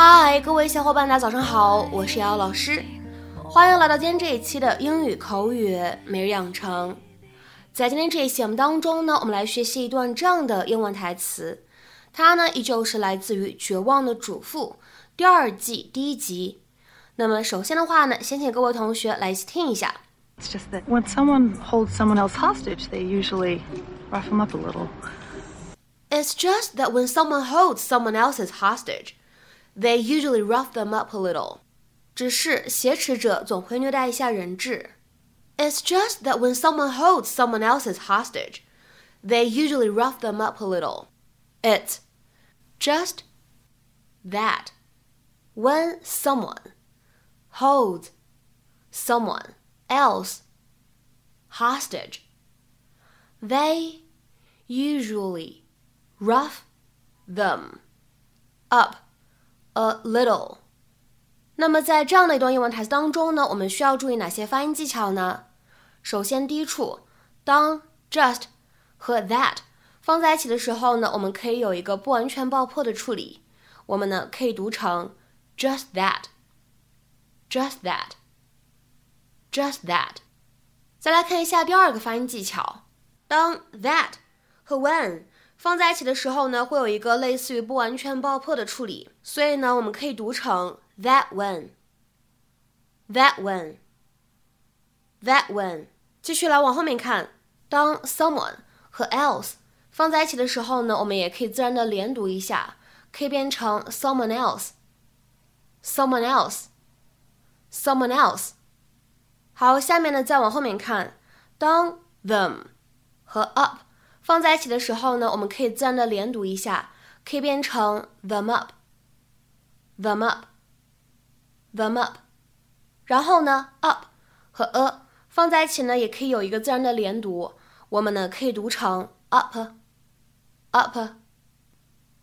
嗨，各位小伙伴，大家早上好，我是瑶瑶老师，欢迎来到今天这一期的英语口语每日养成。在今天这一期节目当中呢，我们来学习一段这样的英文台词，它呢依旧是来自于《绝望的主妇》第二季第一集。那么首先的话呢，先请各位同学来一起听一下。It's just that when someone holds someone else hostage, they usually rough them up a little. It's just that when someone holds someone else's hostage, they usually rough them up a little. 只是挟持者总会虐待一下人质。It's just that when someone holds someone else's hostage, they usually rough them up a little. It's just that when someone holds someone else hostage, they usually rough them up a little. 那么在这样的一段英文台词当中呢，我们需要注意哪些发音技巧呢？首先，第一处，当 just 和 that 放在一起的时候呢，我们可以有一个不完全爆破的处理。我们呢可以读成 just that，just that，just that。再来看一下第二个发音技巧，当 that 和 when 放在一起的时候呢，会有一个类似于不完全爆破的处理，所以呢，我们可以读成 that when，that when，that when。继续来往后面看，当 someone 和 else 放在一起的时候呢，我们也可以自然的连读一下，可以变成 someone else，someone else，someone else。好，下面呢再往后面看，当 them 和 up 放在一起的时候呢，我们可以自然的连读一下，可以变成 them up，them up，them up。然后呢，up 和 a 放在一起呢，也可以有一个自然的连读，我们呢可以读成 up，up。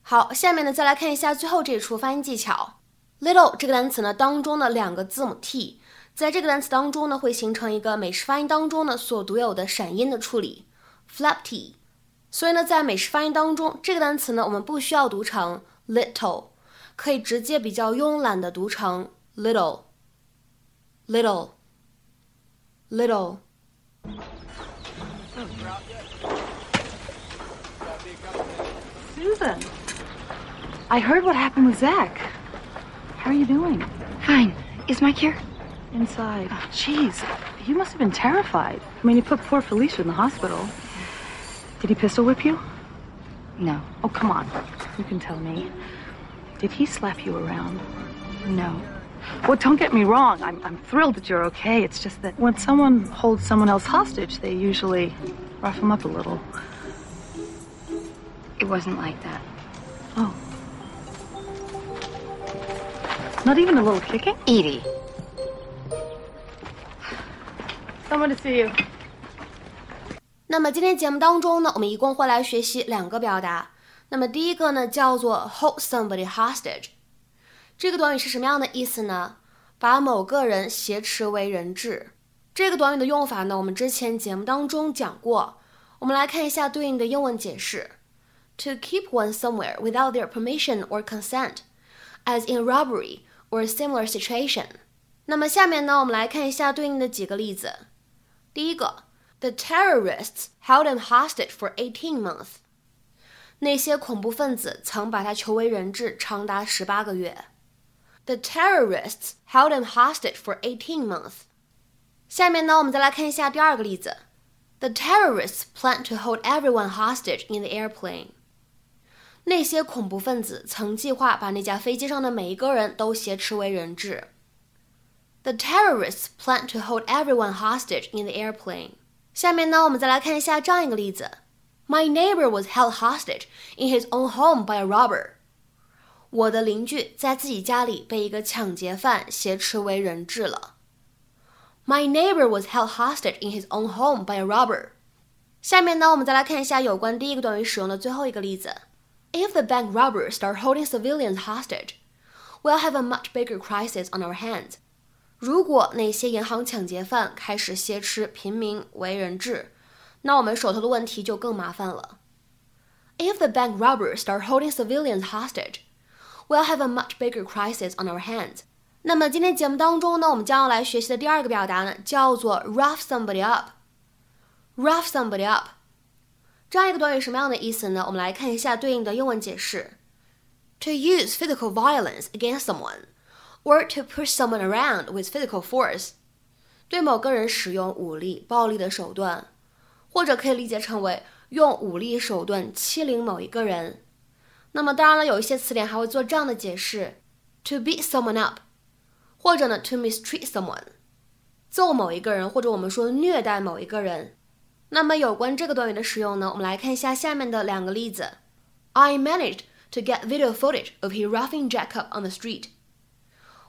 好，下面呢再来看一下最后这一处发音技巧，little 这个单词呢当中的两个字母 t，在这个单词当中呢会形成一个美式发音当中呢所独有的闪音的处理，flap t。所以呢，在美式发音当中，这个单词呢，我们不需要读成 little，可以直接比较慵懒的读成 little，little，little。 Susan, I heard what happened with Zach. How are you doing? Fine. Is Mike here? Inside. Jeez, you must have been terrified. I mean, you put poor Felicia in the hospital. Did he pistol whip you? No. Oh, come on. You can tell me. Did he slap you around? No. Well, don't get me wrong. I'm, I'm thrilled that you're okay. It's just that when someone holds someone else hostage, they usually rough them up a little. It wasn't like that. Oh. Not even a little kicking? Edie. Someone to see you. 那么今天节目当中呢，我们一共会来学习两个表达。那么第一个呢，叫做 hold somebody hostage。这个短语是什么样的意思呢？把某个人挟持为人质。这个短语的用法呢，我们之前节目当中讲过。我们来看一下对应的英文解释：to keep one somewhere without their permission or consent, as in robbery or similar situation。那么下面呢，我们来看一下对应的几个例子。第一个 ，The terrorists held him hostage for eighteen months。那些恐怖分子曾把他囚为人质长达十八个月。The terrorists held him hostage for eighteen months。下面呢，我们再来看一下第二个例子。The terrorists plan to hold everyone hostage in the airplane。那些恐怖分子曾计划把那架飞机上的每一个人都挟持为人质。The terrorists plan to hold everyone hostage in the airplane。 下面呢，我们再来看一下这样一个例子：My neighbor was held hostage in his own home by a robber。我的邻居在自己家里被一个抢劫犯挟持为人质了。My neighbor was held hostage in his own home by a robber。下面呢，我们再来看一下有关第一个短语使用的最后一个例子：If the bank robbers start holding civilians hostage, we'll have a much bigger crisis on our hands。 如果那些银行抢劫犯开始挟持平民为人质，那我们手头的问题就更麻烦了。If the bank robbers start holding civilians hostage, we'll have a much bigger crisis on our hands。那么今天节目当中呢，我们将要来学习的第二个表达呢，叫做 rough somebody up。rough somebody up 这样一个短语什么样的意思呢？我们来看一下对应的英文解释：to use physical violence against someone。Or to push someone around with physical force，对某个人使用武力、暴力的手段，或者可以理解成为用武力手段欺凌某一个人。那么当然了，有一些词典还会做这样的解释：to beat someone up，或者呢 to mistreat someone，揍某一个人，或者我们说虐待某一个人。那么有关这个短语的使用呢，我们来看一下下面的两个例子：I managed to get video footage of he roughing Jack up on the street。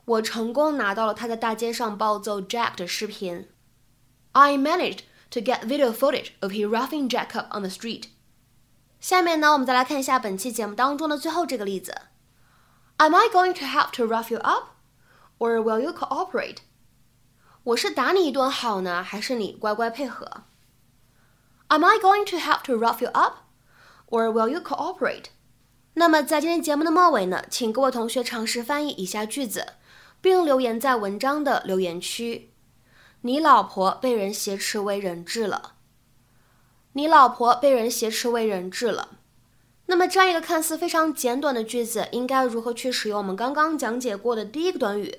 我成功拿到了他在大街上暴揍 Jack 的视频。I managed to get video footage of he roughing Jack up on the street。下面呢，我们再来看一下本期节目当中的最后这个例子。Am I going to have to rough you up, or will you cooperate？我是打你一顿好呢，还是你乖乖配合？Am I going to have to rough you up, or will you cooperate？那么在今天节目的末尾呢，请各位同学尝试翻译以下句子。 并留言在文章的留言区。你老婆被人挟持为人质了。你老婆被人挟持为人质了。那么这样一个看似非常简短的句子，应该如何去使用我们刚刚讲解过的第一个短语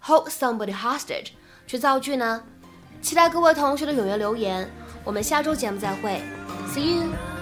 hold somebody hostage 去造句呢？期待各位同学的踊跃留言。我们下周节目再会，See you。